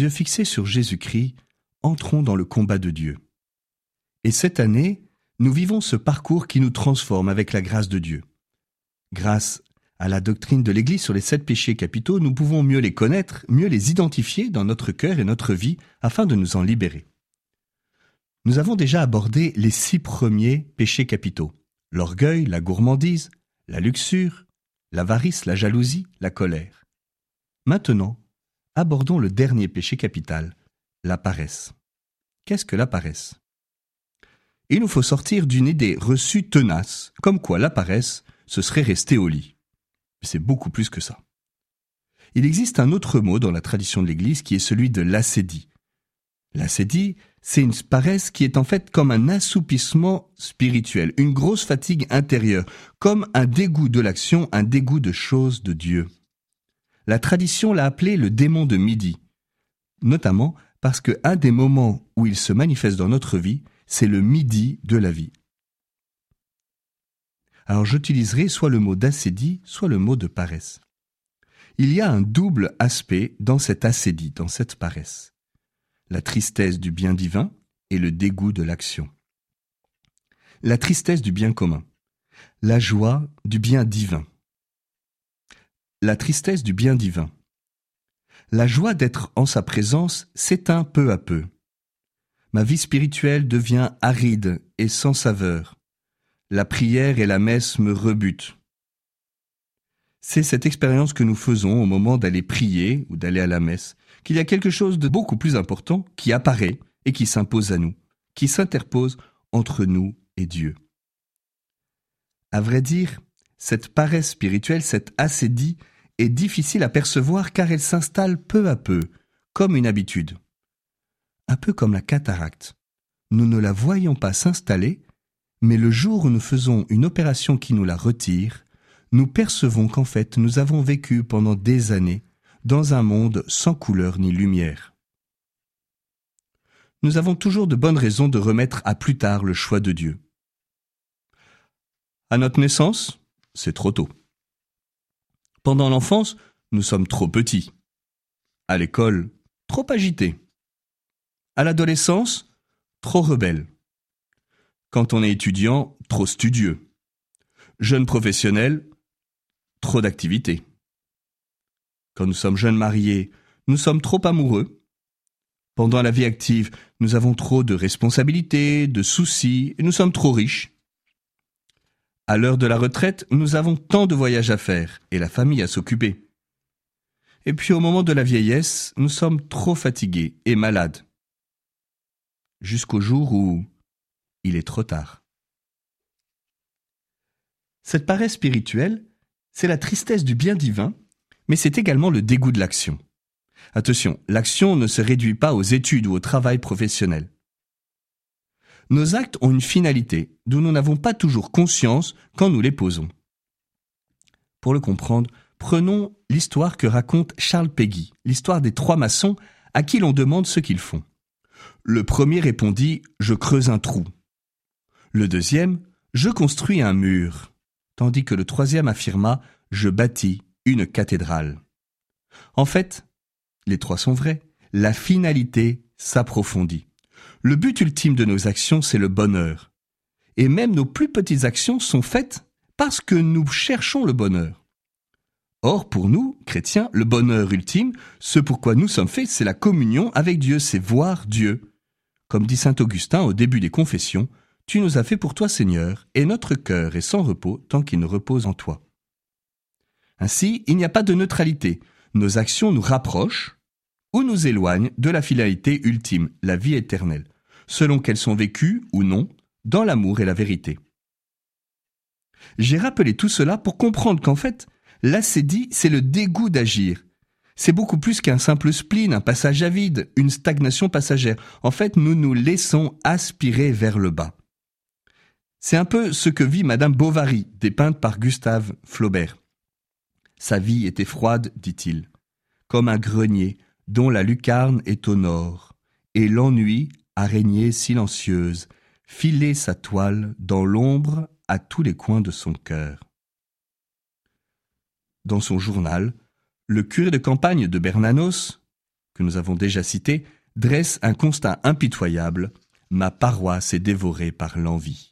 yeux fixés sur Jésus-Christ, entrons dans le combat de Dieu. Et cette année, nous vivons ce parcours qui nous transforme avec la grâce de Dieu. Grâce à la doctrine de l'Église sur les sept péchés capitaux, nous pouvons mieux les connaître, mieux les identifier dans notre cœur et notre vie afin de nous en libérer. Nous avons déjà abordé les six premiers péchés capitaux. L'orgueil, la gourmandise, la luxure, l'avarice, la jalousie, la colère. Maintenant, abordons le dernier péché capital, la paresse. Qu'est-ce que la paresse? Il nous faut sortir d'une idée reçue tenace, comme quoi la paresse, ce serait rester au lit. C'est beaucoup plus que ça. Il existe un autre mot dans la tradition de l'Église qui est celui de l'acédie. L'acédie, c'est une paresse qui est en fait comme un assoupissement spirituel, une grosse fatigue intérieure, comme un dégoût de l'action, un dégoût de choses de Dieu. La tradition l'a appelé le démon de midi, notamment parce que un des moments où il se manifeste dans notre vie, c'est le midi de la vie. Alors j'utiliserai soit le mot d'acédie, soit le mot de paresse. Il y a un double aspect dans cette acédie, dans cette paresse la tristesse du bien divin et le dégoût de l'action. La tristesse du bien commun, la joie du bien divin. La tristesse du bien divin. La joie d'être en sa présence s'éteint peu à peu. Ma vie spirituelle devient aride et sans saveur. La prière et la messe me rebutent. C'est cette expérience que nous faisons au moment d'aller prier ou d'aller à la messe qu'il y a quelque chose de beaucoup plus important qui apparaît et qui s'impose à nous, qui s'interpose entre nous et Dieu. À vrai dire, cette paresse spirituelle, cette assédie, est difficile à percevoir car elle s'installe peu à peu, comme une habitude. Un peu comme la cataracte. Nous ne la voyons pas s'installer, mais le jour où nous faisons une opération qui nous la retire, nous percevons qu'en fait nous avons vécu pendant des années dans un monde sans couleur ni lumière. Nous avons toujours de bonnes raisons de remettre à plus tard le choix de Dieu. À notre naissance, c'est trop tôt. Pendant l'enfance, nous sommes trop petits. À l'école, trop agités. À l'adolescence, trop rebelles. Quand on est étudiant, trop studieux. Jeune professionnel, trop d'activités. Quand nous sommes jeunes mariés, nous sommes trop amoureux. Pendant la vie active, nous avons trop de responsabilités, de soucis, et nous sommes trop riches. À l'heure de la retraite, nous avons tant de voyages à faire et la famille à s'occuper. Et puis au moment de la vieillesse, nous sommes trop fatigués et malades. Jusqu'au jour où il est trop tard. Cette paresse spirituelle, c'est la tristesse du bien divin mais c'est également le dégoût de l'action. Attention, l'action ne se réduit pas aux études ou au travail professionnel. Nos actes ont une finalité dont nous n'avons pas toujours conscience quand nous les posons. Pour le comprendre, prenons l'histoire que raconte Charles Peggy, l'histoire des trois maçons à qui l'on demande ce qu'ils font. Le premier répondit ⁇ Je creuse un trou ⁇ Le deuxième ⁇ Je construis un mur ⁇ tandis que le troisième affirma ⁇ Je bâtis une cathédrale. En fait, les trois sont vrais. La finalité s'approfondit. Le but ultime de nos actions, c'est le bonheur. Et même nos plus petites actions sont faites parce que nous cherchons le bonheur. Or, pour nous, chrétiens, le bonheur ultime, ce pourquoi nous sommes faits, c'est la communion avec Dieu, c'est voir Dieu. Comme dit saint Augustin au début des confessions, Tu nous as fait pour toi, Seigneur, et notre cœur est sans repos tant qu'il ne repose en toi. Ainsi, il n'y a pas de neutralité. Nos actions nous rapprochent ou nous éloignent de la finalité ultime, la vie éternelle, selon qu'elles sont vécues ou non dans l'amour et la vérité. J'ai rappelé tout cela pour comprendre qu'en fait, l'acédie, c'est le dégoût d'agir. C'est beaucoup plus qu'un simple spleen, un passage à vide, une stagnation passagère. En fait, nous nous laissons aspirer vers le bas. C'est un peu ce que vit Madame Bovary, dépeinte par Gustave Flaubert. Sa vie était froide, dit-il, comme un grenier dont la lucarne est au nord, et l'ennui, araignée silencieuse, filait sa toile dans l'ombre à tous les coins de son cœur. Dans son journal, le curé de campagne de Bernanos, que nous avons déjà cité, dresse un constat impitoyable. Ma paroisse est dévorée par l'envie.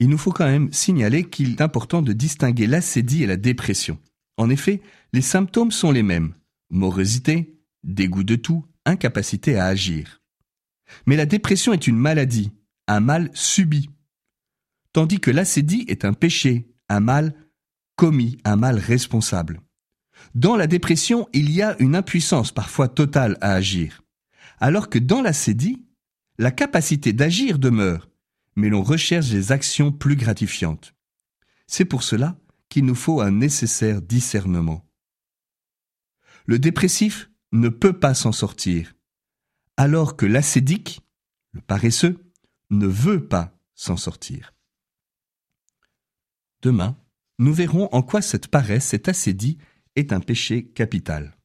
Il nous faut quand même signaler qu'il est important de distinguer l'acédie et la dépression. En effet, les symptômes sont les mêmes. Morosité, dégoût de tout, incapacité à agir. Mais la dépression est une maladie, un mal subi. Tandis que l'acédie est un péché, un mal commis, un mal responsable. Dans la dépression, il y a une impuissance parfois totale à agir. Alors que dans l'acédie, la capacité d'agir demeure, mais l'on recherche des actions plus gratifiantes. C'est pour cela qu'il nous faut un nécessaire discernement. Le dépressif ne peut pas s'en sortir, alors que l'acédique, le paresseux, ne veut pas s'en sortir. Demain, nous verrons en quoi cette paresse, cette acédie, est un péché capital.